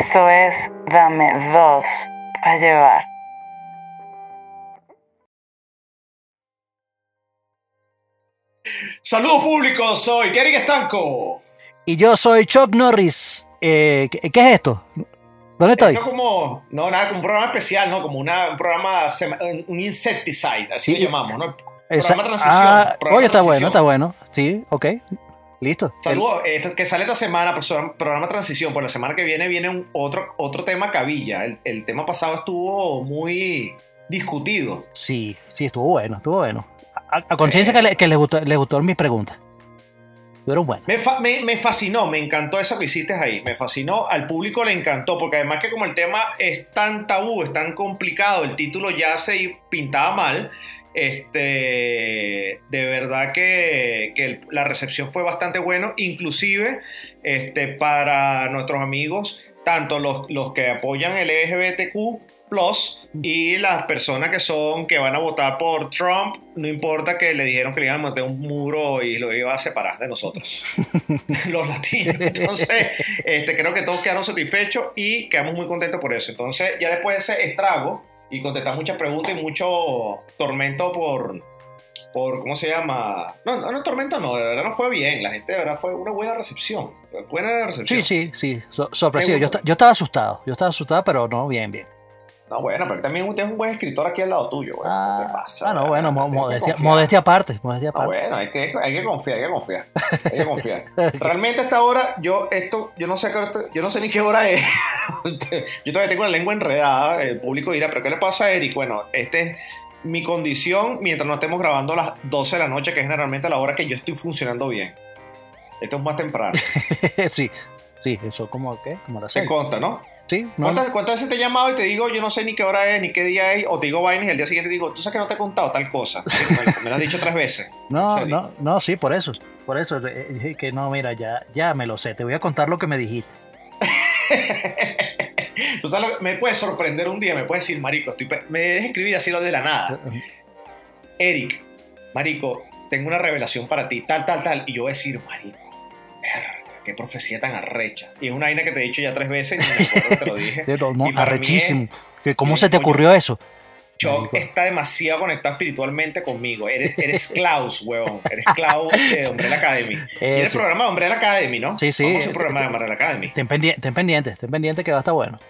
Esto es Dame dos para llevar. Saludos público, soy Gary Estanco. Y yo soy Chuck Norris. Eh, ¿qué, qué es esto? ¿Dónde estoy? Esto como, no, nada, como un programa especial, ¿no? Como una, un programa, un insecticide, así Sí, le llamamos, ¿no? Programa transición. ah, programa oye, está transición. bueno, está bueno. Sí, ok. Listo. Saludos, esto que sale esta semana, programa transición, por la semana que viene viene un, otro, otro tema cabilla. El, el tema pasado estuvo muy discutido. Sí, sí, estuvo bueno, estuvo bueno. A, a conciencia que, le- que les, gustó, les gustó mis preguntas. Fueron buenas. Me, fa- me, me fascinó, me encantó eso que hiciste ahí, me fascinó, al público le encantó, porque además que como el tema es tan tabú, es tan complicado, el título ya se pintaba mal, este, de verdad que, la recepción fue bastante bueno, inclusive este, para nuestros amigos, tanto los, los que apoyan el LGBTQ plus y las personas que son que van a votar por Trump, no importa que le dijeron que le iban a meter un muro y lo iba a separar de nosotros, los latinos. Entonces, este, creo que todos quedaron satisfechos y quedamos muy contentos por eso. Entonces, ya después de ese estrago y contestar muchas preguntas y mucho tormento por, por ¿cómo se llama? No, no, no tormento no, de verdad no fue bien. La gente de verdad fue una buena recepción. Buena recepción. Sí, sí, sí. so- Yo, yo estaba asustado. Yo estaba asustado, pero no, bien, bien. No, bueno, pero también usted es un buen escritor aquí al lado tuyo. güey. ¿Qué te pasa? ah, no, bueno, mo- que modestia, modestia aparte. Modestia Ah, aparte. bueno, hay que, hay que confiar, hay que confiar. Hay que confiar. Realmente a esta hora, yo esto, yo no sé qué yo no sé ni qué hora es. yo todavía tengo la lengua enredada, el público dirá, pero ¿qué le pasa a Eric? Bueno, este es mi condición mientras no estemos grabando a las 12 de la noche, que es generalmente la hora que yo estoy funcionando bien. Esto es más temprano. sí, sí, eso como, ¿qué? Como la Se serie. consta, ¿no? Sí, no, ¿Cuántas, cuántas veces te he llamado y te digo, yo no sé ni qué hora es, ni qué día es, o te digo vainas y al día siguiente te digo, tú sabes que no te he contado tal cosa? Me, lo has dicho tres veces. no, no, no, sí, por eso. Por eso, eh, que no, mira, ya, ya me lo sé. Te voy a contar lo que me dijiste. Tú sabes, me puedes sorprender un día, me puedes decir, marico, estoy me dejes escribir así lo de la nada. Eric, marico, tengo una revelación para ti, tal, tal, tal. Y yo voy a decir, marico, verga, qué profecía tan arrecha. Y es una vaina que te he dicho ya tres veces, y ni me acuerdo que te lo dije. De- no, no, mí arrechísimo. Que ¿Cómo se te coño. ocurrió eso? Chuck está demasiado conectado espiritualmente conmigo. Eres, eres Klaus, huevón. Eres Klaus de Umbrella Academy. Y el Eso. programa de Umbrella Academy, ¿no? Sí, sí. Hacer un programa de Umbrella Academy. Ten pendiente, ten pendiente, ten pendiente que va a estar bueno.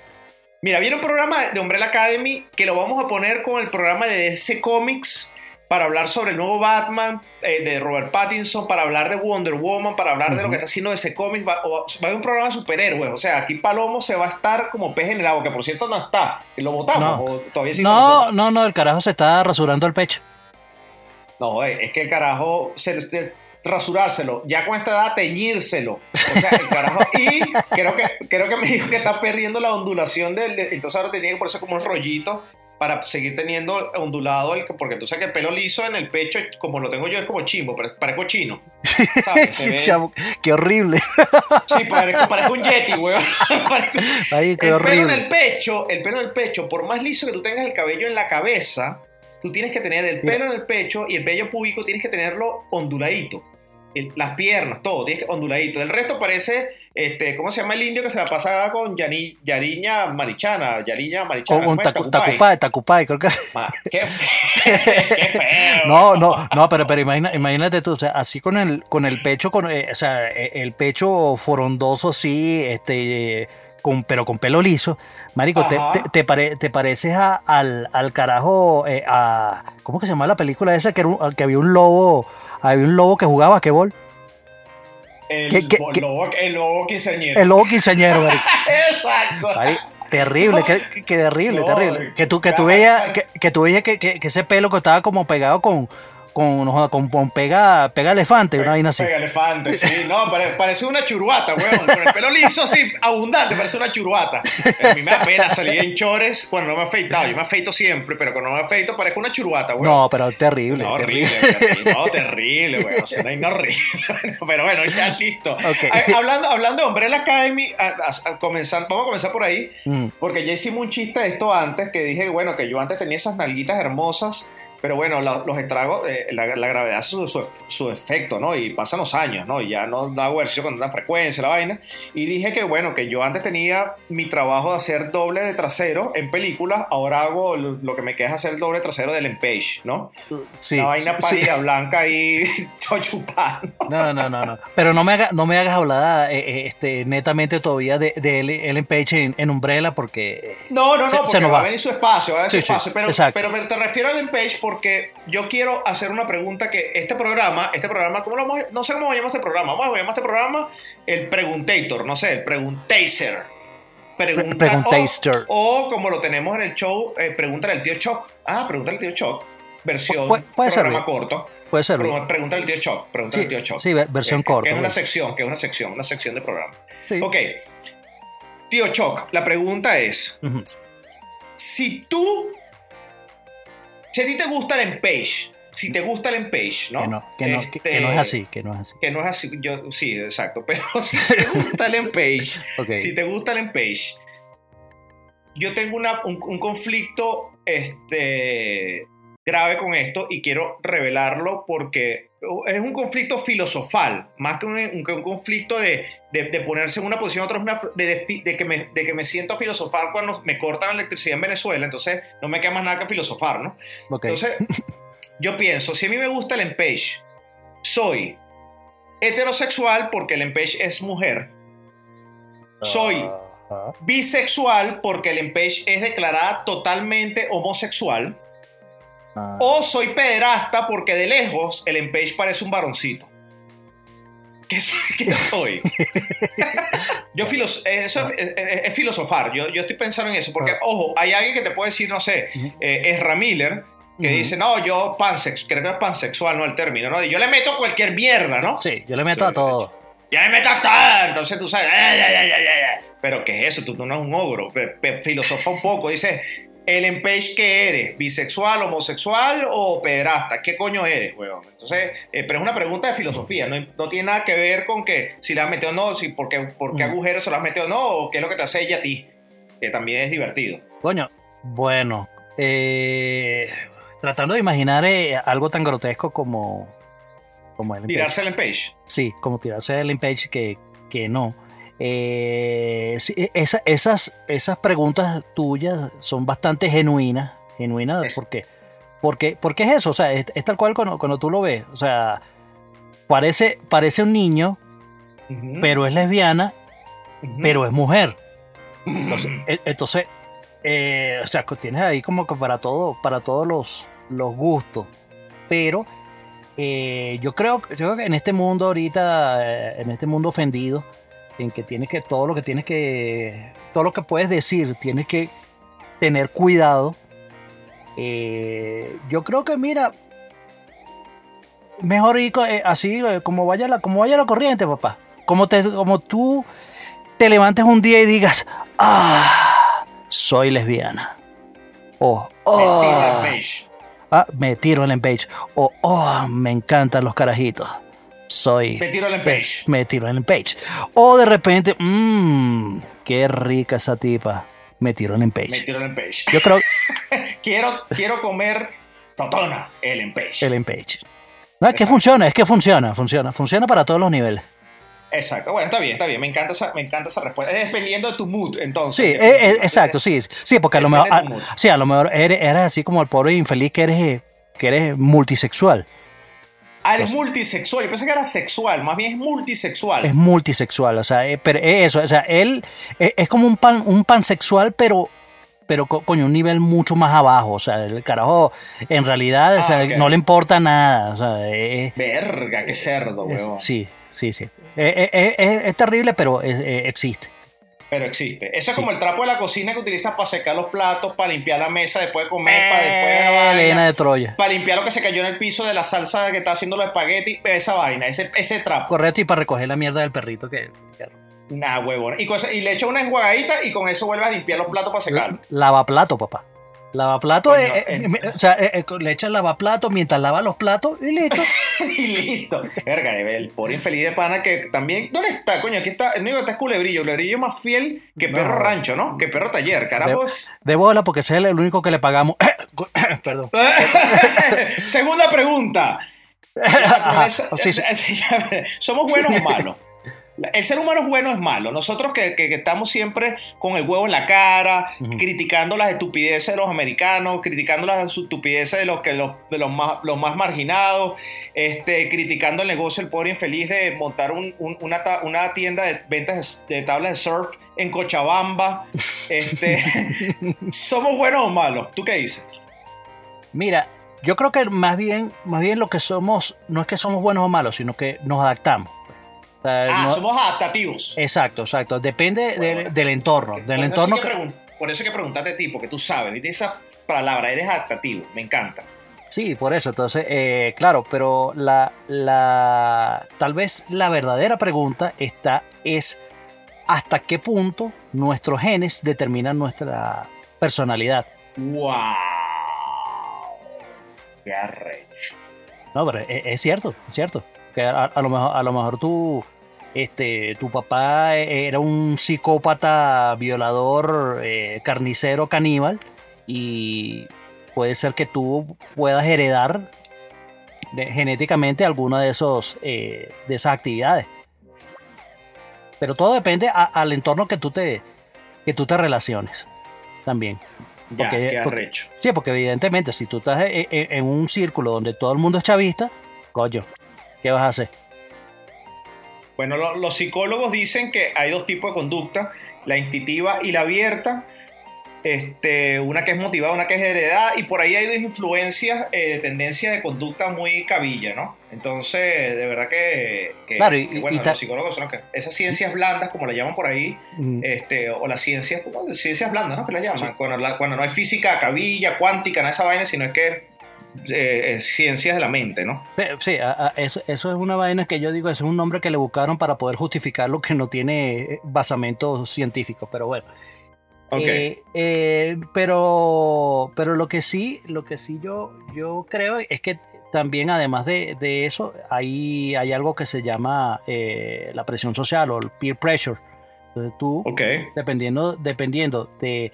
Mira, viene un programa de Umbrella Academy que lo vamos a poner con el programa de DC Comics para hablar sobre el nuevo Batman eh, de Robert Pattinson, para hablar de Wonder Woman, para hablar de lo que está haciendo DC Comics. Va, a haber un programa de superhéroes. O sea, aquí Palomo se va a estar como pez en el agua, que por cierto no está. ¿Lo votamos? No. ¿O todavía sigue con No, no, no, el carajo se está rasurando el pecho. No, joder, es que el carajo, se, se- rasurárselo, ya con esta edad teñírselo. O sea, el carajo, y creo que, creo que me dijo que está perdiendo la ondulación del, de- entonces ahora tenía que ponerse como un rollito para seguir teniendo ondulado, el, porque tú sabes que el pelo liso en el pecho, como lo tengo yo, es como chimbo, pero parezco chino. ¿sabes? Ve- qué horrible. sí, parezco, parezco un yeti, weón. Parezco- Ay, qué el pelo en el pecho, el pelo en el pecho, por más liso que tú tengas el cabello en la cabeza, tú tienes que tener el pelo en el pecho y el vello púbico tienes que tenerlo onduladito. El- las piernas, todo, tienes que onduladito. El resto parece, este, ¿cómo se llama el indio que se la pasa con Yani- Yariña Marichana? Yariña Marichana. O ¿cómo un es? tacu- Tacupay. tacupay, creo que. Ma- Qué feo. qué feo. No, no, no, pero, pero imagina- imagínate tú, o sea, así con el, con el pecho, con, eh, o sea, eh, el pecho forondoso, sí, este, eh, con, pero con pelo liso. Marico, te, te, te pare- te pareces a- al, al carajo, eh, a, ¿cómo que se llama la película esa? Que, era un- que había un lobo, había un lobo que jugaba basquetbol. El, ¿Qué- qué- qué? lobo, el lobo quinceañero. El lobo quinceañero. Exacto. Mari- Terrible, que, terrible, No, terrible. Que tú, que tú veías, que, que tú veías que- que ese pelo que estaba como pegado con, con, no con, con pega, pega elefante, una vaina así. Pega elefante, sí. No, pare- parece una churuata, weón. Con el pelo liso así, abundante, parece una churuata. A mí me da pena salir en chores cuando no me he afeitado. Yo me afeito siempre, pero cuando no me afeito parezco una churuata, weón. No, pero terrible, No, terrible. horrible, terrible. No, terrible, weón. O sea, no horrible. Pero bueno, ya listo. Ok. Ah, Hablando, hablando de Umbrella Academy, a- a- a comenzar, vamos a comenzar por ahí. Mm. Porque ya hicimos un chiste de esto antes, que dije, bueno, que yo antes tenía esas nalguitas hermosas Pero bueno, la- los estragos, eh, la, la gravedad su, su, su efecto, ¿no? Y pasan los años, ¿no? Y ya no da ejercicio con tanta frecuencia, la vaina. Y dije que, bueno, que yo antes tenía mi trabajo de hacer doble de trasero en películas, ahora hago lo, lo que me queda es hacer doble trasero del Empage, ¿no? Sí, la vaina sí, pálida, blanca y chupada. No, no, no, no. Pero no me, haga- no me hagas hablar eh, eh, este, netamente todavía de, de Ellen- Ellen Page en, en Umbrella porque... No, no, no, Se- porque se nos va a va. venir su espacio, va a venir Sí, su sí, espacio. pero, exacto. pero, te refiero al Page porque yo quiero hacer una pregunta que este programa, este programa, ¿cómo lo vamos a- no sé cómo llamar este programa, vamos a llamar este programa el Preguntator, no sé, el Preguntacer. Pregunta, Preguntaster. O, o como lo tenemos en el show, eh, Pregúntale al tío Choc. Ah, Pregúntale al tío Choc. Versión Pu- puede ser programa bien. corto. Puede ser. Pregúntale al tío Choc. Pregúntale Sí, al tío Choc. sí, ve- versión que- corta, Que es una bueno. sección, que es una sección, una sección de programa. Sí. Ok. Tío Choc, la pregunta es: si tú. Si a ti te gusta el Empage, si te gusta el Empage, ¿no? Que, no, que, no, que- Este, que no es así, que no es así. Que no es así, yo, sí, exacto. Pero si te gusta el Empage, Ok. si te gusta el Empage, yo tengo una- un, un conflicto este, grave con esto y quiero revelarlo porque es un conflicto filosofal, más que un, que un conflicto de, de- de ponerse en una posición otra, una- de, que me, de que me siento a filosofar cuando me cortan la electricidad en Venezuela, entonces no me queda más nada que filosofar, ¿no? Entonces, yo pienso, si a mí me gusta el Empage, soy heterosexual porque el Empage es mujer, soy bisexual porque el Empage es declarada totalmente homosexual. O soy pederasta porque de lejos el Empage parece un varoncito. ¿Qué soy? qué soy? yo filos eso es, es- es filosofar, yo, yo estoy pensando en eso, porque, Ah. ojo, hay alguien que te puede decir, no sé, Ujú. eh, Ezra Miller, que dice, no, yo pansex, creo que es pansexual, no el término, ¿no? Y yo le meto cualquier mierda, ¿no? Sí, yo le meto a todo. Ya me meto hasta, entonces tú sabes, ay, ay, ay, ay, ay, ay. pero ¿qué es eso? Tú, tú no eres un ogro, Pe- pe- filosofa un poco, dice, el empage que eres, bisexual, homosexual o pederasta, ¿qué coño eres, weón? Entonces, eh, pero es una pregunta de filosofía, no, no tiene nada que ver con que si la has metido o no, si por qué, por qué Mm. agujeros se la has metido o no, o qué es lo que te hace ella a ti, que también es divertido. Coño, bueno, eh, tratando de imaginar eh, algo tan grotesco como, como Ellen Page. Tirarse el empage. Sí, como tirarse de Ellen Page, que, que no. Eh, esa- esas, esas preguntas tuyas son bastante genuinas. Genuinas, Es- ¿por qué? Porque, porque es eso, o sea, es, es tal cual cuando, cuando tú lo ves. O sea, parece, parece un niño, pero es lesbiana, pero es mujer. Entonces, e- entonces, eh, o sea, tienes ahí como que para todo, para todos los, los gustos. Pero eh, yo creo, yo creo que en este mundo ahorita, eh, en este mundo ofendido, en que tienes que, todo lo que tienes que, todo lo que puedes decir, tienes que tener cuidado. Eh, yo creo que mira, mejor ir eh, así, eh, como vaya la, como vaya la corriente, papá. Como te, como tú te levantes un día y digas, ah, soy lesbiana. O, oh, ah, me tiro en el page. O, oh, me encantan los carajitos. Soy, Me tiro el empage. me tiro en el page. O de repente, mmm, qué rica esa tipa. Me tiro en el Me page. tiro el empage. Yo creo quiero, quiero comer totona, el empage. el page. No, es que funciona, es que funciona, funciona, funciona para todos los niveles. Exacto, bueno, está bien, está bien, me encanta esa, me encanta esa respuesta. Es dependiendo de tu mood, entonces. Sí, eh, eh, definitivamente. exacto, sí, sí, porque a lo mejor, Depende a, de tu mood. sí, a lo mejor eres, eres así como el pobre infeliz que eres, eh, que eres multisexual. Ah, eres multisexual, yo pensé que era sexual, más bien es multisexual. Es multisexual, o sea, eh, pero es eso, o sea, él eh, es como un pan, un pansexual, pero, pero co- coño, un nivel mucho más abajo, o sea, el carajo, en realidad, o Ah, sea, ok. no le importa nada, o sea, eh, Verga, qué cerdo, es- huevón. sí, sí, sí. Es, es terrible, pero es- existe. Pero existe. Eso es Sí. como el trapo de la cocina que utilizas para secar los platos, para limpiar la mesa después de comer, para después de la Eh, vaina, Elena de Troya. para limpiar lo que se cayó en el piso de la salsa que está haciendo los espaguetis, esa vaina, ese, ese trapo. Correcto, y para recoger la mierda del perrito que... Nah, huevón. Y, le echa una enjuagadita y con eso vuelves a limpiar los platos para secarlos. Lavaplato, papá. Lavaplato, Coño, eh, eh, eh. o sea, eh, eh, le echas lavaplato mientras lava los platos y listo. y listo. Verga, el pobre infeliz de pana que también. ¿Dónde está, coño? Aquí está. No, está Culebrillo. Culebrillo es más fiel que No. perro rancho, ¿no? Que perro taller. Carajo. es- De bola, porque ese es el único que le pagamos. Perdón. Segunda pregunta. ¿Somos buenos o malos? El ser humano es bueno o es malo. Nosotros que, que- que estamos siempre con el huevo en la cara, criticando las estupideces de los americanos, criticando las estupideces de los, que, los, de los, más, los más marginados, este, criticando el negocio del pobre infeliz de montar un- un- una, una tienda de ventas de, de tablas de surf en Cochabamba. Este, ¿Somos buenos o malos? ¿Tú qué dices? Mira, yo creo que más bien, más bien lo que somos, no es que somos buenos o malos, sino que nos adaptamos. O sea, Ah, no- somos adaptativos. Exacto, exacto. Depende Bueno, del entorno. Por Del eso entorno que que, pregun- por eso que preguntaste a ti, porque tú sabes, viste esa palabra, eres adaptativo, me encanta. Sí, por eso. Entonces, eh, claro, pero la, la, tal vez la verdadera pregunta está es hasta qué punto nuestros genes determinan nuestra personalidad. ¡Wow! ¡Qué arrecho! No, pero es, es cierto, es cierto. Que a, a lo mejor, a lo mejor tú, este, tu papá era un psicópata, violador, eh, carnicero, caníbal, y puede ser que tú puedas heredar genéticamente alguna de esos, eh, de esas actividades. Pero todo depende a- al entorno que tú te, que tú te relaciones también. Porque-. Sí, porque evidentemente si tú estás en, en- en un círculo donde todo el mundo es chavista, coño, ¿qué vas a hacer? Bueno, lo- los psicólogos dicen que hay dos tipos de conducta, la instintiva y la abierta. Este, una que es motivada, una que es heredada, y por ahí hay dos influencias eh, de tendencia de conducta muy cabilla, ¿no? Entonces, de verdad que, que- Claro, y- que, bueno, y los psicólogos son que, esas ciencias blandas, como la llaman por ahí, Mm, este, o las ciencias, ¿cómo? Ciencias blandas, ¿no? Que la llaman, cuando, la- cuando no hay física cabilla, cuántica, nada de esa vaina, sino es que eh, es ciencias de la mente, ¿no? Eh, Sí, a- a- eso, eso es una vaina que yo digo, eso es un nombre que le buscaron para poder justificar lo que no tiene eh, basamento científico, pero bueno. Ok. Eh, eh, pero, pero lo que sí, lo que sí yo, yo creo es que también además de, de eso hay, hay algo que se llama eh, la presión social o el peer pressure. Entonces tú, ok. dependiendo, dependiendo de,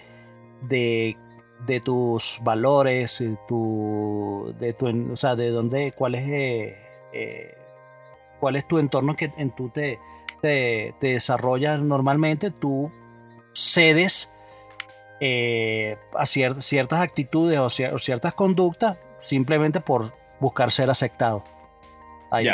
de, de tus valores, de tu, de tu, o sea, de dónde, cuál es, eh, eh, cuál es tu entorno que en tú te, te, te desarrollas normalmente, tú cedes eh, a cier- ciertas actitudes o, cier- o ciertas conductas simplemente por buscar ser aceptado. Hay,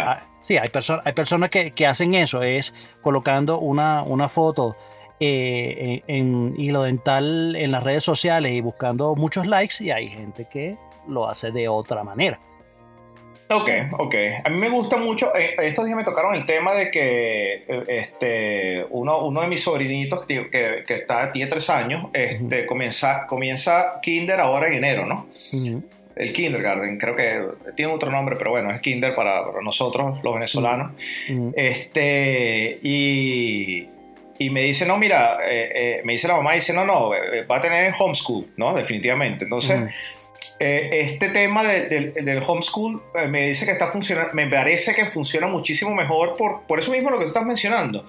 sí, hay, perso- hay personas que, que hacen eso, es colocando una, una foto eh, en, en hilo dental en las redes sociales y buscando muchos likes y hay gente que lo hace de otra manera. Ok, ok. A mí me gusta mucho. eh, estos días me tocaron el tema de que eh, este, uno, uno de mis sobrinitos que, que, que está, tiene tres años este, comienza, comienza Kinder ahora en enero, ¿no? El Kindergarten, creo que tiene otro nombre, pero bueno, es Kinder para, para nosotros, los venezolanos. Este, y, y me dice, no, mira, eh, eh, me dice la mamá, dice, no, no, eh, va a tener homeschool, ¿no? Definitivamente. Entonces, eh, este tema de- del- del homeschool me dice que está funcionando, me parece que funciona muchísimo mejor por, por eso mismo lo que tú estás mencionando.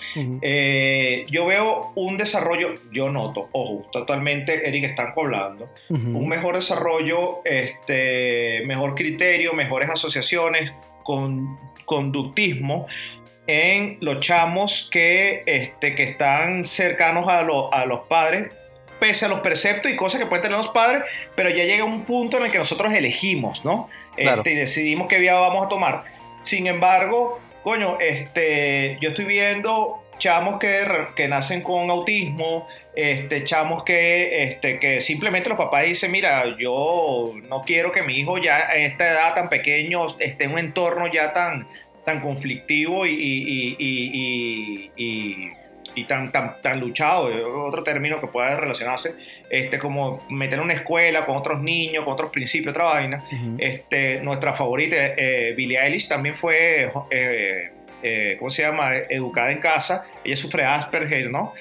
Yo veo un desarrollo, yo noto, ojo, totalmente, Eric, están hablando, un mejor desarrollo, este, mejor criterio, mejores asociaciones, con conductismo en los chamos que, este, que están cercanos a, lo- a los padres, pese a los preceptos y cosas que pueden tener los padres, pero ya llega un punto en el que nosotros elegimos, ¿no? Claro. Este, y decidimos qué vía vamos a tomar. Sin embargo, coño, este, yo estoy viendo chamos que, que nacen con autismo, este, chamos que, este, que simplemente los papás dicen, mira, yo no quiero que mi hijo ya a esta edad tan pequeño esté en un entorno ya tan, tan conflictivo y, y- y- y- y- y tan, tan, tan luchado, eh, otro término que pueda relacionarse, este, como meter en una escuela con otros niños, con otros principios, otra vaina. Este, nuestra favorita, eh, Billie Eilish, también fue, eh, eh, ¿cómo se llama? Educada en casa. Ella sufre Asperger, ¿no?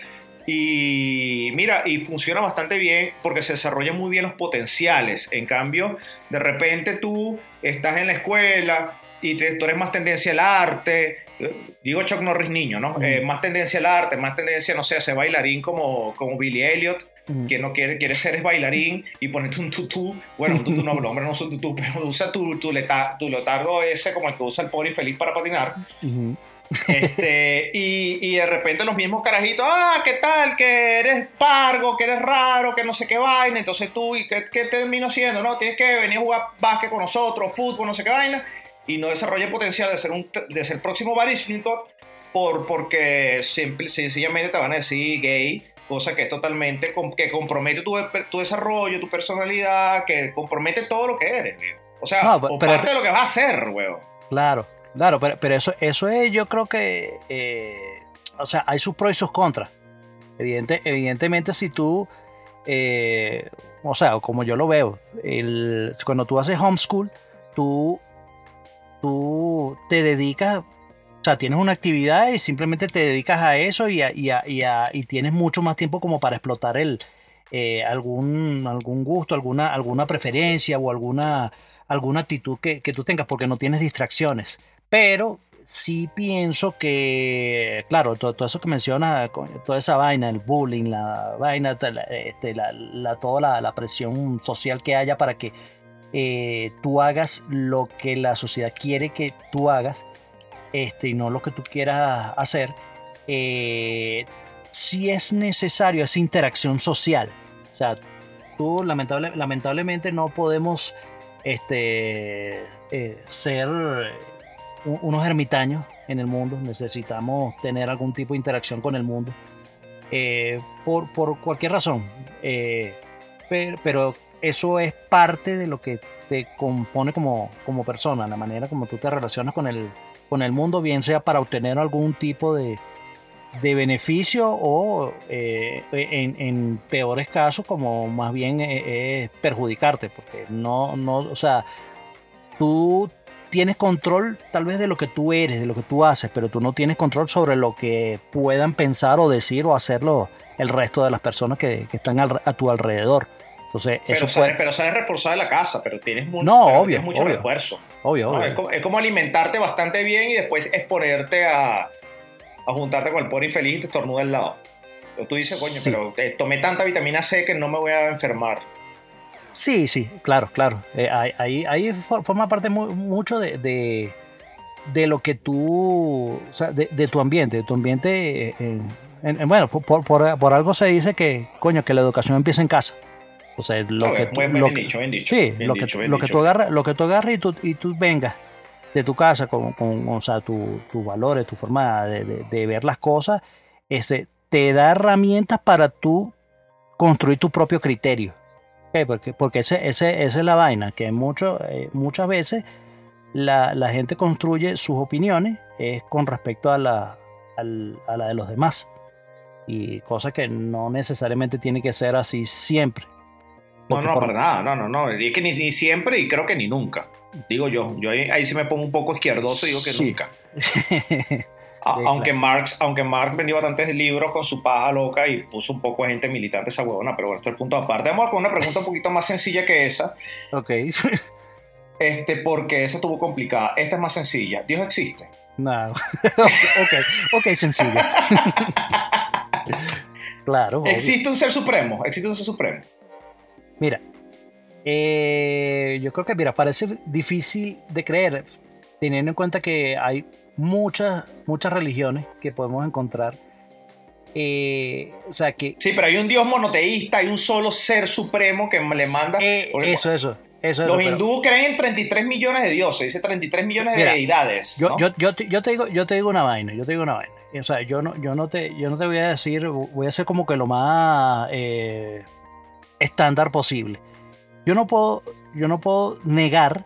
Y mira, y funciona bastante bien porque se desarrollan muy bien los potenciales. En cambio, de repente tú estás en la escuela y te- tú eres más tendencia al arte. Digo Chuck Norris niño, ¿no? Eh, más tendencia al arte, más tendencia, no sé, a ser bailarín como, como Billy Elliot que no quiere, quiere ser es bailarín y ponerte un tutú. Bueno, un tutú no, los hombres no usan tutú, pero usa tu, tu, leta- tu leotardo ese como el que usa el pobre infeliz para patinar. Este, y, y de repente los mismos carajitos, ah, ¿qué tal? Que eres pargo, que eres raro, que no sé qué vaina. Entonces tú, ¿y qué, qué termino haciendo? No, tienes que venir a jugar básquet con nosotros, fútbol, no sé qué vaina. Y no desarrolla el potencial de ser, un, de ser el próximo Baryshnikov por, porque simple, sencillamente te van a decir gay, cosa que es totalmente, que compromete tu, tu desarrollo, tu personalidad, que compromete todo lo que eres, weón. O sea, No, o pero- parte de lo que vas a hacer, weón. Claro, claro, pero, pero eso, eso es, yo creo que, eh, o sea, hay sus pros y sus contras. Evidente, evidentemente, si tú, eh, o sea, como yo lo veo, el, cuando tú haces homeschool, tú, tú te dedicas, o sea, tienes una actividad y simplemente te dedicas a eso y, tienes mucho más tiempo como para explotar el, eh, algún, algún gusto, alguna, alguna preferencia o alguna, alguna actitud que, que tú tengas porque no tienes distracciones. Pero sí pienso que, claro, todo, todo eso que mencionas, toda esa vaina, el bullying, la vaina, este, toda la, la presión social que haya para que eh, tú hagas lo que la sociedad quiere que tú hagas este, y no lo que tú quieras hacer, eh, sí es necesario esa interacción social. O sea, tú lamentable- lamentablemente no podemos este, eh, ser unos ermitaños en el mundo, necesitamos tener algún tipo de interacción con el mundo, por, por cualquier razón. Pero eso es parte de lo que te compone como, como persona, la manera como tú te relacionas con el, con el mundo, bien sea para obtener algún tipo de, de beneficio o eh, en, en peores casos como más bien eh, perjudicarte, porque no, no, o sea, tú tienes control tal vez de lo que tú eres, de lo que tú haces, pero tú no tienes control sobre lo que puedan pensar o decir o hacerlo el resto de las personas que, que están al- a tu alrededor. Entonces, Pero eso sabes, puede... pero sabes reforzar la casa, pero tienes, mu- No, pero obvio, tienes mucho obvio. refuerzo. Obvio, ¿no? obvio. Es, como, es como alimentarte bastante bien y después exponerte a, a juntarte con el pobre infeliz y te estornuda al lado. Pero tú dices, coño, Sí. pero eh, tomé tanta vitamina C que no me voy a enfermar. Sí, sí, claro, claro. Eh, ahí, ahí, ahí for- forma parte mu- mucho de, de, de lo que tú, o sea, de, de tu ambiente, de tu ambiente. eh, en- en- en- bueno, por, por, por- por algo se dice que, coño, que la educación empieza en casa. O sea, lo No, que tú, lo dicho, dicho. sí, lo que, lo tú agarras, lo que tú agarras y tú, y tú vengas de tu casa con, con o sea, tu- tus valores, tu forma de, de- de ver las cosas, ese, te da herramientas para tú construir tu propio criterio. Porque, porque ese, ese, esa es la vaina, que mucho, eh, muchas veces la, la gente construye sus opiniones es con respecto a la, al- a la de los demás. Y cosa que no necesariamente tiene que ser así siempre. No, no, por- para nada, no, no, no. Y es que ni, ni siempre y creo que ni nunca. Digo yo, yo ahí, ahí sí me pongo un poco izquierdoso y digo que Sí. nunca. A- Sí, aunque, claro. Marx, aunque Marx vendió bastantes libros con su paja loca y puso un poco de gente militante esa huevona, pero bueno, este es el punto aparte. Vamos con una pregunta un poquito más sencilla que esa, ok. este, porque esa estuvo complicada. Esta es más sencilla. ¿Dios existe? No. ok, ok, sencillo. claro. obvio. ¿Existe un ser supremo? ¿Existe un ser supremo? Mira, eh, yo creo que, mira, parece difícil de creer, teniendo en cuenta que hay muchas, muchas religiones que podemos encontrar. Eh, o sea, que... Sí, pero hay un Dios monoteísta, hay un solo ser supremo que le manda... Eh, eso, eso, eso. Los eso, pero hindúes creen en 33 millones de dioses, dice 33 millones Mira, de deidades. Yo, ¿no? yo, yo, te, yo, te digo, yo te digo una vaina, yo te digo una vaina. O sea, yo no, yo no, te, yo no te voy a decir, voy a ser como que lo más eh, estándar posible. Yo no puedo, yo no puedo negar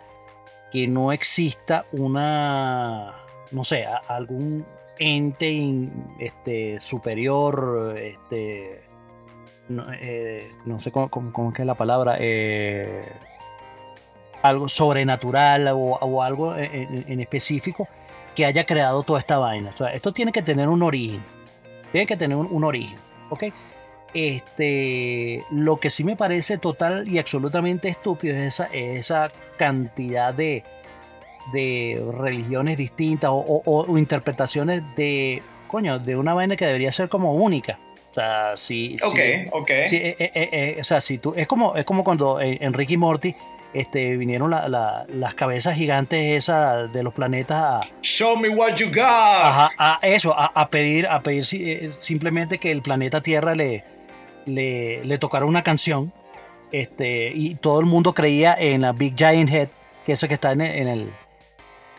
que no exista una, no sé, algún ente este, superior, este, no, eh, no sé cómo, cómo- cómo es la palabra, eh, algo sobrenatural o, algo en, específico que haya creado toda esta vaina. Esto tiene que tener un origen. Tiene que tener un, un origen. ¿Ok? Este, lo que sí me parece total y absolutamente estúpido es esa, esa cantidad de, de religiones distintas o, o- o interpretaciones de, coño, de una vaina que debería ser como única. O sea, si, si- Ok, ok. Sí, eh, eh, eh, eh, o sea, si tú, es como, es como cuando en, en Rick y Morty este, vinieron la- la- las cabezas gigantes esas de los planetas a, Show me what you got. ajá, a eso, a, a pedir, a pedir si- eh, simplemente que el planeta Tierra le, le, le tocara una canción. Este, y todo el mundo creía en la Big Giant Head, que es eso que está en el, en el,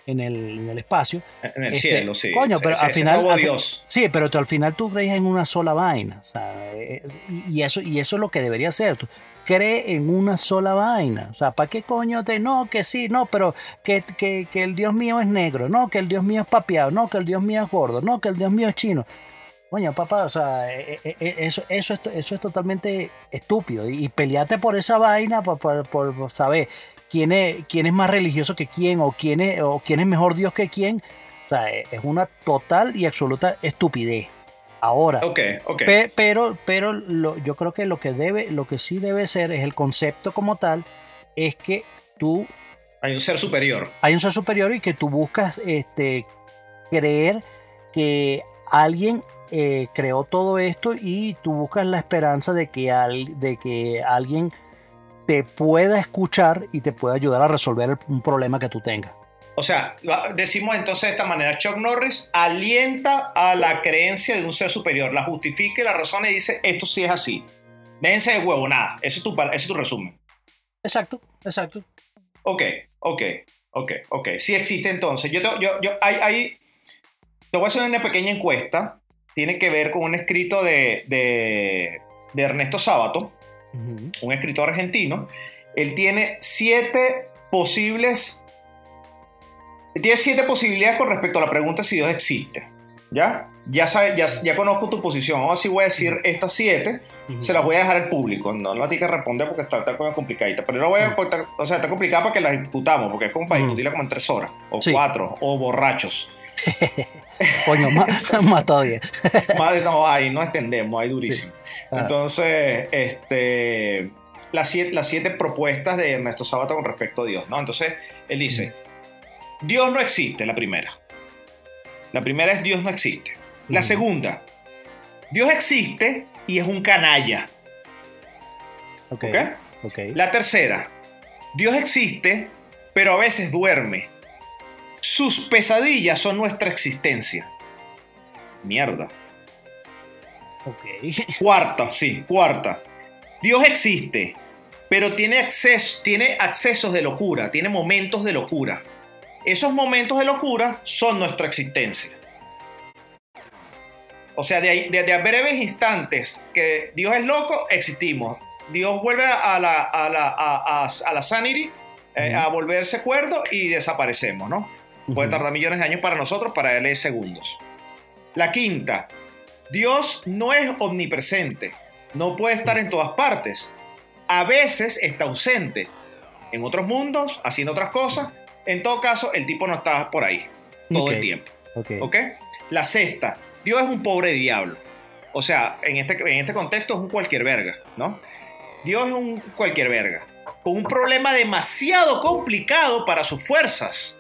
en el, en el espacio. En el Este, cielo, sí. Coño, pero al final. al Dios. sí, pero tú, al final tú crees en una sola vaina. o sea, eh, y, y eso, y eso es lo que debería ser. Tú cree en una sola vaina. O sea, ¿para qué coño te.? No, que sí, no, pero que, que, que el Dios mío es negro. No, que el Dios mío es papeado. No, que el Dios mío es gordo. No, que el Dios mío es chino. Coño, papá, o sea, eh, eh, eh, eso, eso, es, eso es totalmente estúpido. Y, y peleate por esa vaina, por, por, por saber quién es, quién es más religioso que quién, o quién es, o quién es mejor Dios que quién. O sea, es una total y absoluta estupidez. Ahora, Ok, ok. pe- pero, pero lo- yo creo que lo que debe, lo que sí debe ser es el concepto como tal, es que tú Hay un ser superior. hay un ser superior y que tú buscas este, creer que alguien eh, creó todo esto y tú buscas la esperanza de que, al- de que alguien te pueda escuchar y te pueda ayudar a resolver un problema que tú tengas. O sea, decimos entonces de esta manera, Chuck Norris alienta a la creencia de un ser superior, la justifica y la razona y dice, esto sí es así. Déjense de huevo, nada. Ese es tu, ese es tu resumen. Exacto, exacto. Ok, ok, ok, ok. Sí existe entonces. Yo, te- yo, yo, hay, hay- te voy a hacer una pequeña encuesta. Tiene que ver con un escrito de, de, de Ernesto Sábato, un escritor argentino. Él tiene siete posibles. Tiene siete posibilidades con respecto a la pregunta si Dios existe. ¿Ya? Ya, sabe, ya, ya conozco tu posición. Ahora sí voy a decir estas siete. Se las voy a dejar al público. No, no tienes que responder porque está, está complicadita. Pero no voy a. está- o sea, está complicada para que las discutamos. Porque es como para discutirla como en tres horas. O Sí. cuatro. O borrachos. Coño, más, más todavía. Más de- no, ahí no extendemos. Ahí durísimo. Ah. Entonces, este. Las siete, las siete propuestas de Ernesto Sábato con respecto a Dios, ¿no? Entonces, él dice: Dios no existe, la primera. La primera es Dios no existe. La segunda, Dios existe y es un canalla. Ok, ¿Ok? ok. La tercera, Dios existe, pero a veces duerme. Sus pesadillas son nuestra existencia. Mierda. ok. Cuarta, sí, cuarta. Dios existe, pero tiene, acceso, tiene accesos de locura, tiene momentos de locura. Esos momentos de locura son nuestra existencia. O sea, de, ahí- de, de a breves instantes que Dios es loco, existimos. Dios vuelve a la, a la, a, a- a la sanity, eh, a volverse cuerdo y desaparecemos, ¿no? Puede tardar millones de años para nosotros, para él es segundos. La quinta, Dios no es omnipresente, no puede estar en todas partes. A veces está ausente en otros mundos, haciendo otras cosas. En todo caso, el tipo no está por ahí todo el tiempo. ok. ¿Ok? La sexta, Dios es un pobre diablo. O sea, en este, en este contexto es un cualquier verga, ¿no? Dios es un cualquier verga. Con un problema demasiado complicado para sus fuerzas.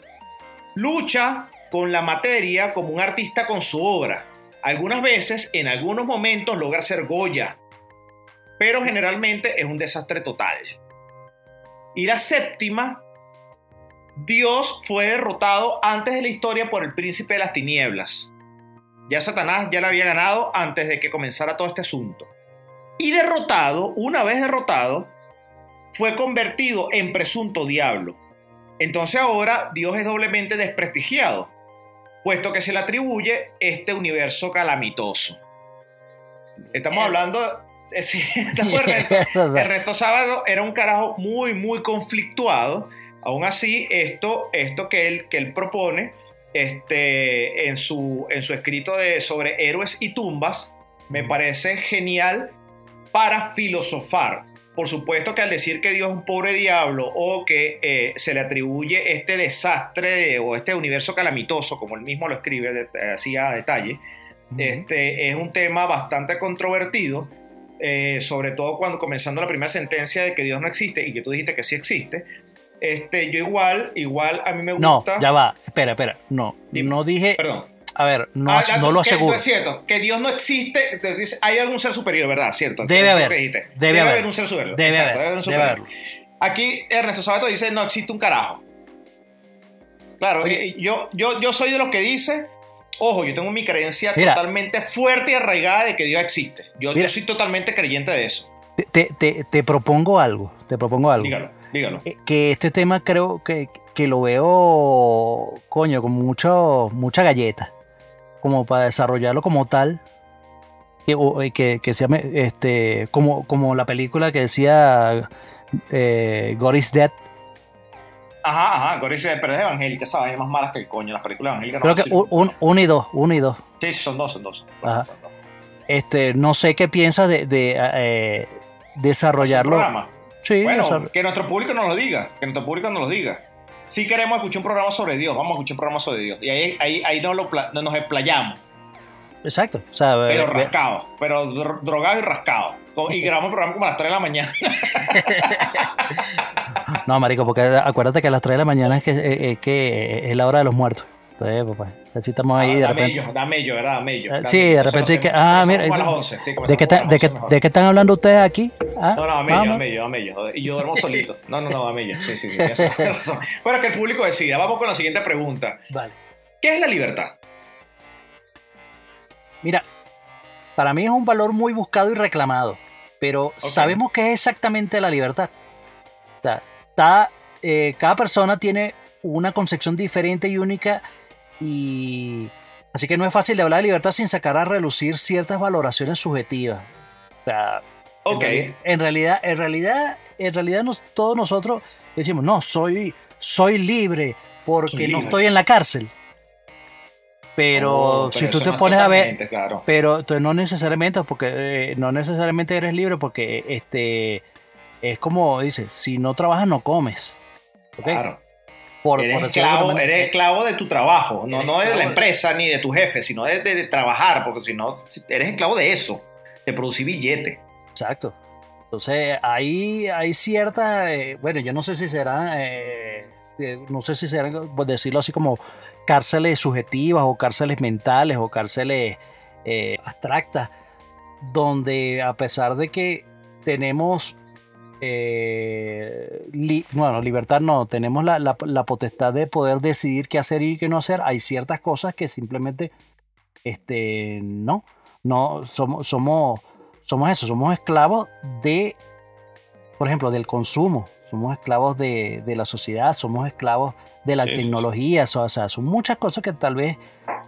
Lucha con la materia como un artista con su obra. Algunas veces, en algunos momentos, logra ser Goya. Pero generalmente es un desastre total. Y la séptima, Dios fue derrotado antes de la historia por el príncipe de las tinieblas. Ya Satanás ya le había ganado antes de que comenzara todo este asunto. Y derrotado, una vez derrotado, fue convertido en presunto diablo. Entonces ahora Dios es doblemente desprestigiado, puesto que se le atribuye este universo calamitoso. Estamos Eh. hablando... eh, sí, estamos en- Ernesto Sábado era un carajo muy, muy conflictuado. Aún así, esto, esto que, él, que él propone este, en, su, en su escrito de, sobre héroes y tumbas me parece genial para filosofar. Por supuesto que al decir que Dios es un pobre diablo o que eh, se le atribuye este desastre de- o este universo calamitoso, como él mismo lo escribe de- así a detalle, este, es un tema bastante controvertido, eh, sobre todo cuando comenzando la primera sentencia de que Dios no existe y que tú dijiste que sí existe. Este, yo igual, igual a mí me gusta. No, ya va, espera, espera, no, no dije. Perdón. A ver, no, Ah, no lo que- aseguro. Es cierto, que Dios no existe, entonces hay algún ser superior, ¿verdad? Cierto. Debe haber, que dijiste. debe haber. haber un ser superior. Debe exacto, haber, un debe superior. haberlo. Aquí Ernesto Sabato dice no existe un carajo. Claro, Oye. eh, yo, yo, yo soy de los que dice, ojo, yo tengo mi creencia Mira. totalmente fuerte y arraigada de que Dios existe. Yo, yo soy totalmente creyente de eso. Te, te- te- te propongo algo, te propongo algo. Dígalo, dígalo. Eh, Que este tema creo que, que lo veo, coño, con mucho, mucha galleta, como para desarrollarlo como tal. Que, eh, que, que se llame, este, como, como la película que decía eh, God is Dead. Ajá, ajá, Cory dice, pero es evangélica, vaina es más malas que el coño. Las películas evangélicas no Creo que sirven. un, un- uno y dos, uno y dos. Sí, son dos, son dos. Ajá. Son dos. Este, no sé qué piensas de, de, eh, desarrollarlo. Sí, Bueno, desarro- que nuestro público nos lo diga, que nuestro público nos lo diga. Si queremos escuchar un programa sobre Dios, vamos a escuchar un programa sobre Dios. Y ahí, ahí, ahí nos, lo nos explayamos, exacto. O sea, pero eh, rascados, pero dro- drogados y rascados. Con- Y grabamos el programa como a las 3 de la mañana. No, marico, porque acuérdate que a las 3 de la mañana es que, eh, eh, que es la hora de los muertos. Entonces, papá, así estamos ahí de dame repente. ellos, dame ellos, ¿verdad? Dame ellos. Eh, dame sí, ellos. de repente que- ah, mira, como a las 11, sí, ¿De qué, de, qué, 11 mejor. de qué están hablando ustedes aquí? ¿Ah? No, no, dame ellos, dame ellos, dame ellos. Y yo duermo solito. No, no, no, dame ellos. Sí, sí, sí. razón. Bueno, que el público decida. Vamos con la siguiente pregunta. Vale. ¿Qué es la libertad? Mira, para mí es un valor muy buscado y reclamado, pero sabemos qué es exactamente la libertad. O sea, está, eh, cada persona tiene una concepción diferente y única y así que no es fácil de hablar de libertad sin sacar a relucir ciertas valoraciones subjetivas. O sea, Ok. En realidad, en realidad, en realidad, nos- todos nosotros decimos, no, soy, soy libre porque no estoy en la cárcel. Pero Oh, si tú te no pones a ver, Claro. pero tú no necesariamente, porque eh, no necesariamente eres libre, porque este es como dice, si no trabajas no comes. ¿ok? Claro. Por, eres, por esclavo, eres esclavo de tu trabajo, no, no de la de- empresa ni de tu jefe, sino de, de- de trabajar, porque si no, eres esclavo de eso, de producir billete. Exacto. Entonces, ahí hay ciertas, eh, bueno, yo no sé si serán, eh, eh, no sé si serán, por decirlo así, como cárceles subjetivas o cárceles mentales o cárceles eh, abstractas, donde a pesar de que tenemos, eh, li- bueno, libertad no, tenemos la, la- la potestad de poder decidir qué hacer y qué no hacer, hay ciertas cosas que simplemente, este, no, no, somos, somos, somos eso, somos esclavos de, por ejemplo, del consumo, somos esclavos de, de la sociedad, somos esclavos de la Sí. tecnología, o sea, son muchas cosas que tal vez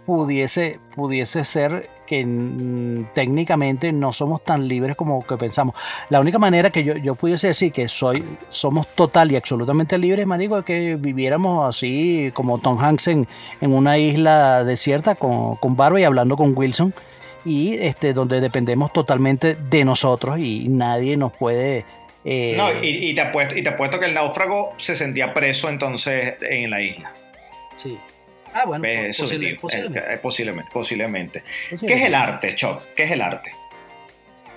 pudiese, pudiese ser que mm, técnicamente no somos tan libres como que pensamos. La única manera que yo, yo pudiese decir que soy, somos total y absolutamente libres, marico, es que viviéramos así como Tom Hanks en, en una isla desierta con, con barba y hablando con Wilson y este donde dependemos totalmente de nosotros y nadie nos puede eh, No, y, y te apuesto, y te apuesto que el náufrago se sentía preso entonces en la isla. sí. Ah bueno posiblemente, eh, posiblemente, posiblemente. ¿Qué es el arte, Choc? ¿Qué es el arte?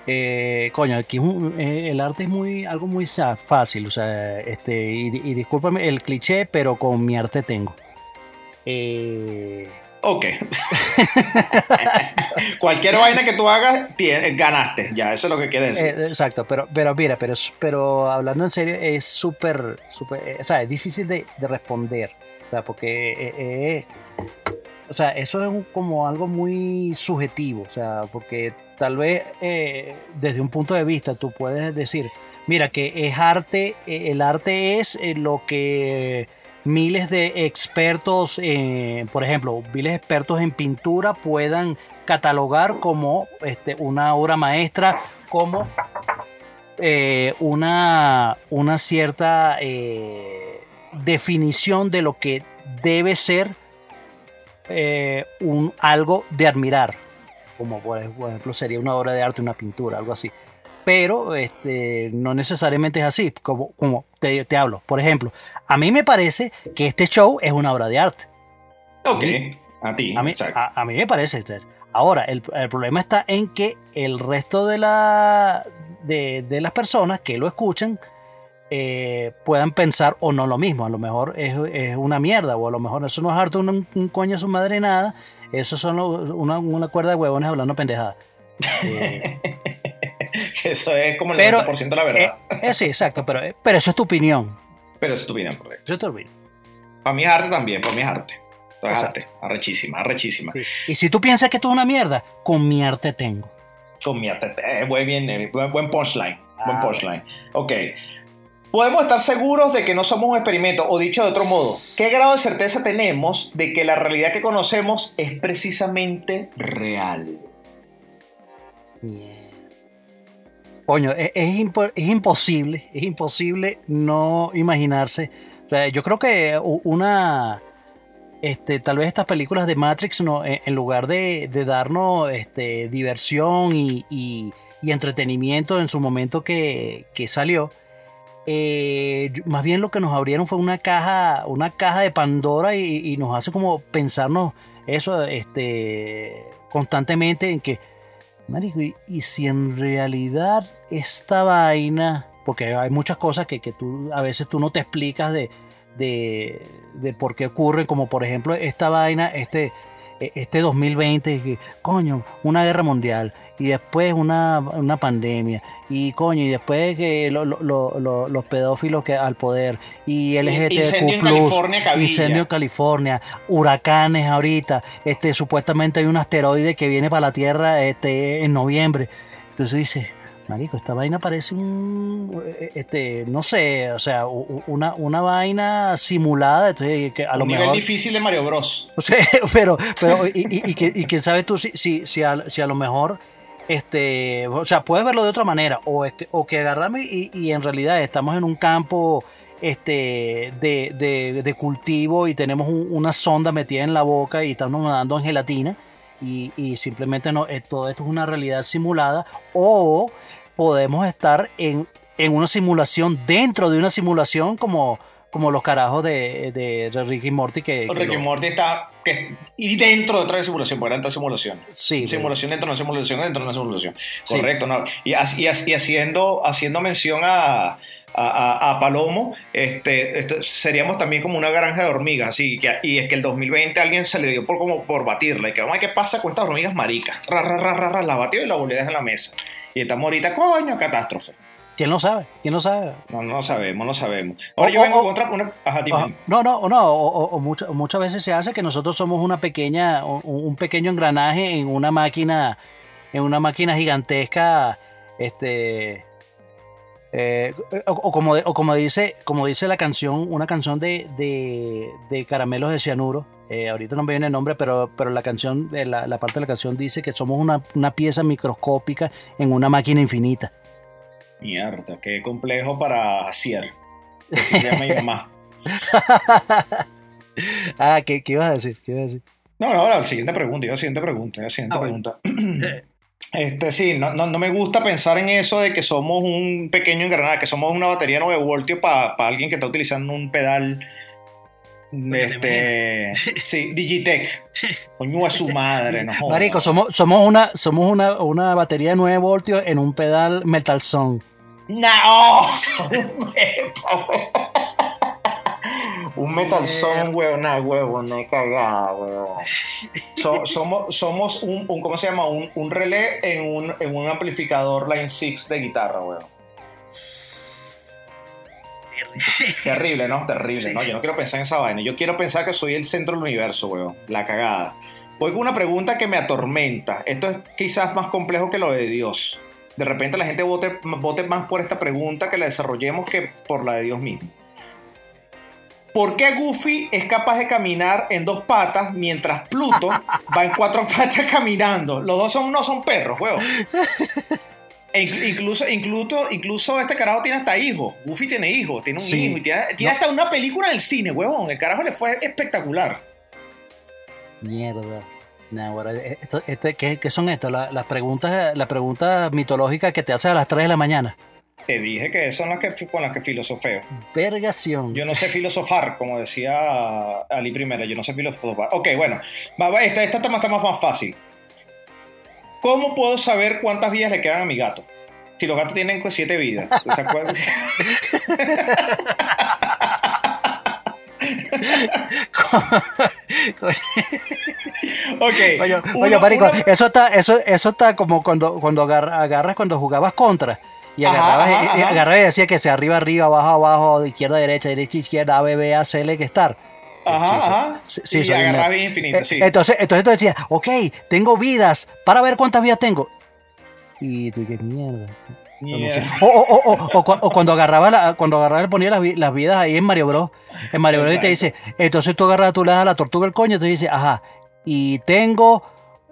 Eh, coño, aquí es un- eh, el arte es muy algo muy fácil, o sea, este, y, y discúlpame el cliché, pero con mi arte tengo. Eh, Ok. Cualquier vaina que tú hagas, ganaste. Ya, eso es lo que quiere decir. eh, exacto, pero, pero mira, pero, pero hablando en serio, es súper, súper, eh, o sea, es difícil de, de responder, o sea, porque, eh, eh, o sea, eso es como algo muy subjetivo, o sea, porque tal vez eh, desde un punto de vista tú puedes decir, mira, que es arte, eh, el arte es eh, lo que miles de expertos, eh, por ejemplo, miles de expertos en pintura puedan catalogar como este, una obra maestra, como eh, una, una cierta eh, definición de lo que debe ser eh, un, algo de admirar, como por ejemplo sería una obra de arte, una pintura, algo así. Pero este, no necesariamente es así, como, como te, te hablo. Por ejemplo, a mí me parece que este show es una obra de arte. ok. A ti, A mí, a mí me parece. Ahora, el, el problema está en que el resto de, la, de, de las personas que lo escuchan eh, puedan pensar o no lo mismo. A lo mejor es, es una mierda, o a lo mejor eso no es harto un, un coño a su madre nada. Eso son lo- una, una cuerda de huevones hablando pendejada. Eh, Eso es como el Pero, 90% de la verdad. eh, eh, sí, exacto, pero, pero eso es tu opinión. Pero eso es tu opinión, correcto. Eso es tu opinión. Para mí es arte también, para mí es arte. Es arte. Arrechísima, arrechísima. Sí. Y si tú piensas que esto es una mierda, con mi arte tengo. Con mi arte. eh, buen, bien, eh, buen, buen punchline. Buen Ah, punchline. Ok. Podemos estar seguros de que no somos un experimento, o dicho de otro modo, ¿qué grado de certeza tenemos de que la realidad que conocemos es precisamente real? Coño, es, es impo- es imposible, es imposible no imaginarse. Yo creo que una, este, tal vez estas películas de Matrix, no, en, en lugar de, darnos este, diversión y, entretenimiento en su momento que salió, eh, más bien lo que nos abrieron fue una caja, una caja de Pandora y, nos hace como pensarnos eso, este, constantemente en que Marico, y, si en realidad esta vaina, porque hay muchas cosas que, que tú a veces tú no te explicas de, de, de por qué ocurren, como por ejemplo esta vaina, este, este 2020, que, coño, una guerra mundial, y después una, una pandemia, y coño, y después que lo- lo- lo- lo- los pedófilos que al poder, y Incendio en LGTQ+, California, incendio en California, huracanes ahorita, este, supuestamente hay un asteroide que viene para la Tierra este, en noviembre. Entonces dices, marico, esta vaina parece un, este, no sé, o sea, una, una vaina simulada, entonces, que a lo nivel mejor... difícil de Mario Bros. O sea, pero, pero, y, y, y y quién sabe tú si, si, si, a, si a lo mejor, este, o sea, puedes verlo de otra manera, o, que, o que y, y en realidad estamos en un campo este, de, de, de cultivo y tenemos un- una sonda metida en la boca y estamos nadando en gelatina y, y simplemente no, eh, todo esto es una realidad simulada, o podemos estar en, en una simulación dentro de una simulación como, como los carajos de, de, de Ricky Morty que, que Ricky lo- Morty está. que- y dentro de otra simulación, porque eran dos simulaciones. Sí, simulación dentro de una simulación dentro de una simulación. Sí. Correcto, ¿no? Y, y haciendo, haciendo mención a, a, a- a Palomo, este, este, seríamos también como una granja de hormigas. Así que, y es que el 2020 a alguien se le dio por, como por batirla. Y que, "Ay, ¿qué pasa con estas hormigas maricas? Ra, ra, ra, la batió y la volvió a dejar en la mesa. Y estamos ahorita, coño, catástrofe. ¿Quién lo sabe? ¿Quién lo sabe? No, no sabemos, no sabemos. Ahora O- yo vengo o- contra una. Ajá. No, no, no, o, o muchas- muchas veces se hace que nosotros somos una pequeña, un, pequeño engranaje en una máquina, en una máquina gigantesca, este, eh, o, como, o como dice, como dice la canción, una canción de, de, de caramelos de cianuro. eh, ahorita no me viene el nombre, pero, pero la canción, eh, la, la parte de la canción dice que somos una, una pieza microscópica en una máquina infinita. Mierda, qué complejo para hacer. Así se llama mi mamá. ah, ¿qué, ¿qué ibas a decir? ¿Qué ibas a decir? No, no, la siguiente pregunta, la siguiente pregunta, la siguiente Ah, bueno. pregunta. Este, sí, no, no, no me gusta pensar en eso de que somos un pequeño engranaje, que somos una batería 9 voltios para alguien que está utilizando un pedal. Este, sí, Digitech. Coño a su madre, no jodas. Marico, somos, somos, una, somos una, una batería de 9 voltios en un pedal Metal Song. No, un metal son, huevo, nada, huevo, no cagada, huevo. So- somos, somos un, un, ¿cómo se llama? Un, un relé en un, en un amplificador Line 6 de guitarra, huevo. Terrible, ¿no? Terrible, ¿no? Yo no quiero pensar en esa vaina. Yo quiero pensar que soy el centro del universo, huevo. La cagada. Con una pregunta que me atormenta. Esto es quizás más complejo que lo de Dios. De repente la gente vote, vote más por esta pregunta que la desarrollemos que por la de Dios mismo. ¿Por qué Goofy es capaz de caminar en dos patas mientras Pluto va en cuatro patas caminando? Los dos son, no son perros, huevo. E inc- incluso, incluso, incluso este carajo tiene hasta hijos. Goofy tiene hijos, tiene un Sí. hijo y tiene, tiene No. hasta una película en el cine, huevón. El carajo le fue espectacular. Mierda. Nah, ahora, esto- este, ¿qué, qué son estas? La- Las preguntas, las preguntas mitológicas que te haces a las 3 de la mañana. Te dije que son las que con las que filosofeo. Vergación. Yo no sé filosofar, como decía Ali primero, yo no sé filosofar. Ok, bueno, esta, esta está más, está más, más fácil. ¿Cómo puedo saber cuántas vidas le quedan a mi gato? Si los gatos tienen pues, siete vidas. ¿Se acuerdan? ok. Oye, uno- oye, marico, uno- eso está, eso, eso está como cuando, cuando agar- agarras cuando jugabas contra. Y agarrabas, ajá, y- agarrabas y decía que sea arriba, arriba, abajo, abajo, izquierda, derecha, derecha, izquierda, A, B, B, A, C, L, que estar. Ajá, Sí, ajá. Sí, sí, y soy un agarrar nerd. bien infinito, Eh, sí. Entonces, entonces tú decías, ok, tengo vidas, para ver cuántas vidas tengo. Y tú, qué mierda. O, o, o, o, o cu- o cuando agarraba la, cuando agarraba ponía las, vi- las vidas ahí en Mario Bros. En Mario Bros y te dice, entonces tú agarras, tú le das a la tortuga el coño, y tú dices, ajá, y tengo,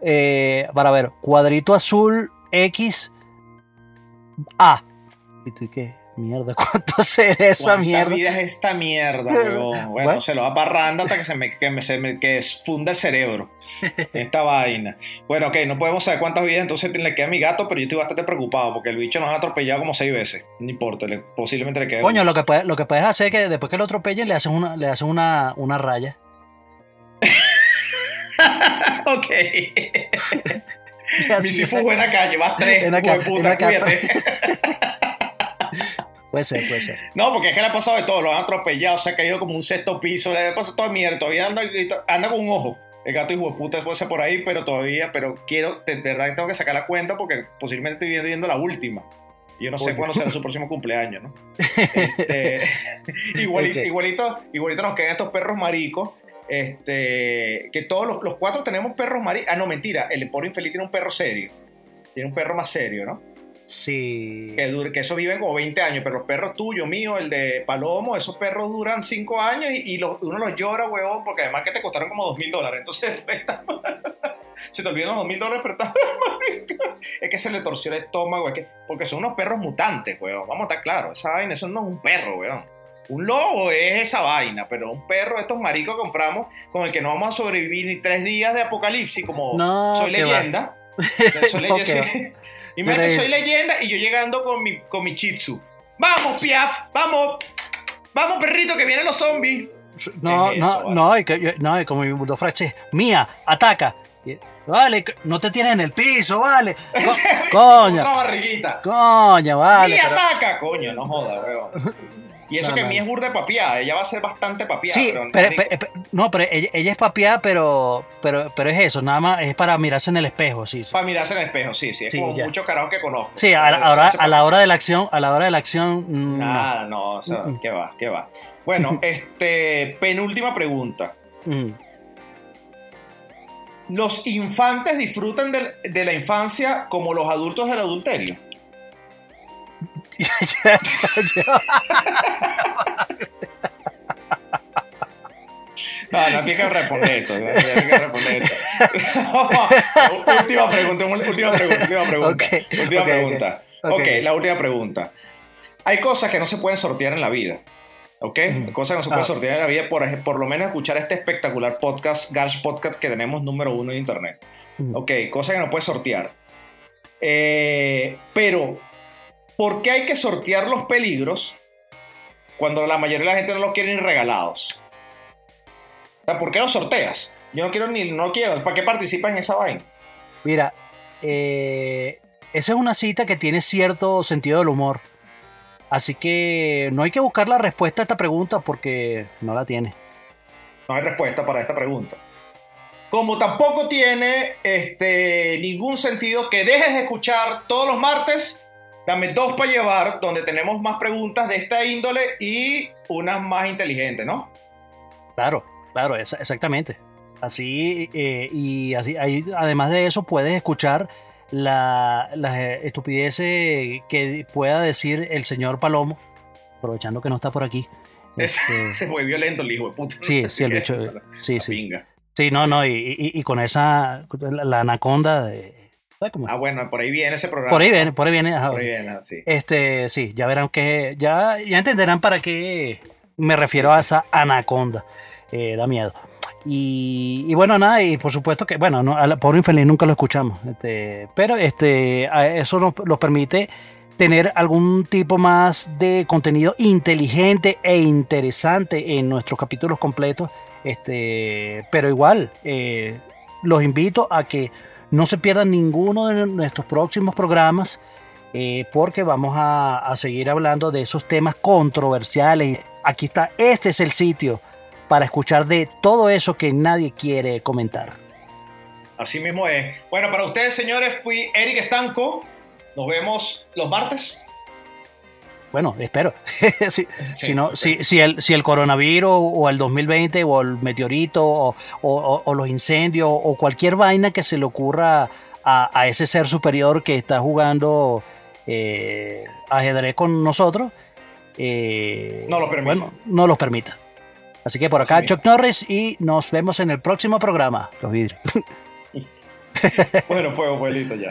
eh, para ver, cuadrito azul X A. ¿Y tú qué? Mierda, ¿cuánto será esa ¿Cuántas mierda? vidas es esta mierda? Bueno, Bueno. se lo va parrando hasta que se me, que me, se me- que funda el cerebro. Esta vaina. Bueno, ok, no podemos saber cuántas vidas entonces le queda a mi gato, pero yo estoy bastante preocupado porque el bicho nos ha atropellado como seis veces. No importa, le- posiblemente le quede. Coño, lo que, puedes, lo que puedes hacer es que después que lo atropellen le hacen una, le hacen una, una raya. ok. Y Mi así- Sifu fue en la calle, vas tres. De ven puta, cuídate. Puede ser, puede ser. No, porque es que le ha pasado de todo, lo han atropellado, se ha caído como un sexto piso, le ha pasado toda mierda, todavía anda, anda con un ojo. El gato hijo de puta puede ser por ahí, pero todavía, pero quiero, de verdad tengo que sacar la cuenta porque posiblemente estoy viendo la última. Y Yo no sé cuándo será su próximo cumpleaños, ¿no? Este, igualito, igualito, igualito nos quedan estos perros maricos. Este, que todos los, los cuatro tenemos perros maricos. Ah, no, mentira. El pobre infeliz tiene un perro serio. Tiene un perro más serio, ¿no? Sí. que, dure, que esos viven como 20 años, pero los perros tuyos, mío, el de Palomo, esos perros duran 5 años y, y los- uno los llora, huevón, porque además que te costaron como 2 mil dólares. Entonces, se te olvidan los 2 mil dólares, pero está, es que se le torció el estómago, es que, porque son unos perros mutantes, huevón. Vamos a estar claros, esa vaina, eso no es un perro, huevón. Un lobo es esa vaina, pero un perro, estos maricos que compramos, con el que no vamos a sobrevivir ni tres días de apocalipsis, como No, soy leyenda. Soy No, leyenda. Imagínate, soy leyenda y yo llegando con mi, con mi chitsu. ¡Vamos, Piaf! ¡Vamos! ¡Vamos, perrito, que vienen los zombies! No, es eso, no, vale? no, y que no, y como mi bulldog francés, mía, ataca. Vale, no te tienes en el piso, vale. Co- coño, Otra barriguita. coño, vale. ¡Mía pero- ataca! Coño, no joda, weón. Y eso No, que no, Mía es burda de papiada. Ella va a ser bastante papiada. Sí, pero, no, pero ella, ella es papiada, pero, pero, pero es eso, nada más es para mirarse en el espejo, sí. Para mirarse en el espejo, sí, sí. Es Sí, como ya. muchos carajos que conozco. Sí, a la, ahora- a la hora de la acción, a la hora de la acción, mm. Nada, no, o sea, ¿qué va? ¿Qué va? Bueno, este, penúltima pregunta. Mm. ¿Los infantes disfrutan del- de, la infancia como los adultos del adulterio? No, no tiene que responder esto. No tiene que responder esto. última pregunta, última pregunta, última pregunta. Ok, última pregunta. ok. ok, la última pregunta. Hay cosas que no se pueden sortear en la vida. ¿Ok? Cosas que no se Ah. pueden sortear en la vida, por, por lo menos escuchar este espectacular podcast, Garage Podcast, que tenemos número uno en internet. Mm. Ok, cosas que no puedes sortear. Eh, pero, ¿por qué hay que sortear los peligros cuando la mayoría de la gente no los quiere ni regalados? O sea, ¿por qué los sorteas? Yo no quiero ni, no quiero. ¿Para qué participas en esa vaina? Mira, eh, esa es una cita que tiene cierto sentido del humor. Así que no hay que buscar la respuesta a esta pregunta porque no la tiene. No hay respuesta para esta pregunta. Como tampoco tiene este, ningún sentido que dejes de escuchar todos los martes, dame dos para llevar, donde tenemos más preguntas de esta índole y unas más inteligentes, ¿no? Claro, claro, esa- exactamente. Así, eh, y así, ahí, además de eso, puedes escuchar la- las eh, estupideces que pueda decir el señor Palomo, aprovechando que no está por aquí. Es- Este, Se fue violento el hijo de puta. sí, sí, el bicho. Sí, la sí. Sí, no, no, y, y- y con esa, la, la anaconda, de- ¿sabes cómo? Ah, bueno, por ahí viene ese programa. por ahí viene, por ahí viene. ajá. Por ahí viene, sí. Este, sí, ya verán que, ya, ya entenderán para qué me refiero a esa anaconda. Eh, da miedo. Y, y bueno, nada, y por supuesto que, bueno, no, a la pobre infeliz nunca lo escuchamos. Este, pero este, eso nos, nos permite tener algún tipo más de contenido inteligente e interesante en nuestros capítulos completos. Este, pero igual, eh, los invito a que No se pierdan ninguno de nuestros próximos programas eh, porque vamos a, a seguir hablando de esos temas controversiales. Aquí está, este es el sitio para escuchar de todo eso que nadie quiere comentar. Así mismo es. Bueno, para ustedes, señores, fui Eric Estanco. Nos vemos los martes. Bueno, espero. si, si, no, si, si, el, si el coronavirus o el 2020 o el meteorito o, o- o los incendios o cualquier vaina que se le ocurra a, a ese ser superior que está jugando eh, ajedrez con nosotros, eh, No lo. Bueno, no los permita. Así que por acá. Chuck Norris y nos vemos en el próximo programa. Los vidrios. Bueno, fue abuelito ya.